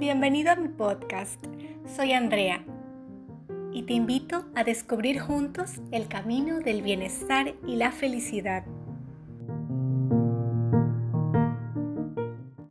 bienvenido a mi podcast. Soy Andrea y te invito a descubrir juntos el camino del bienestar y la felicidad.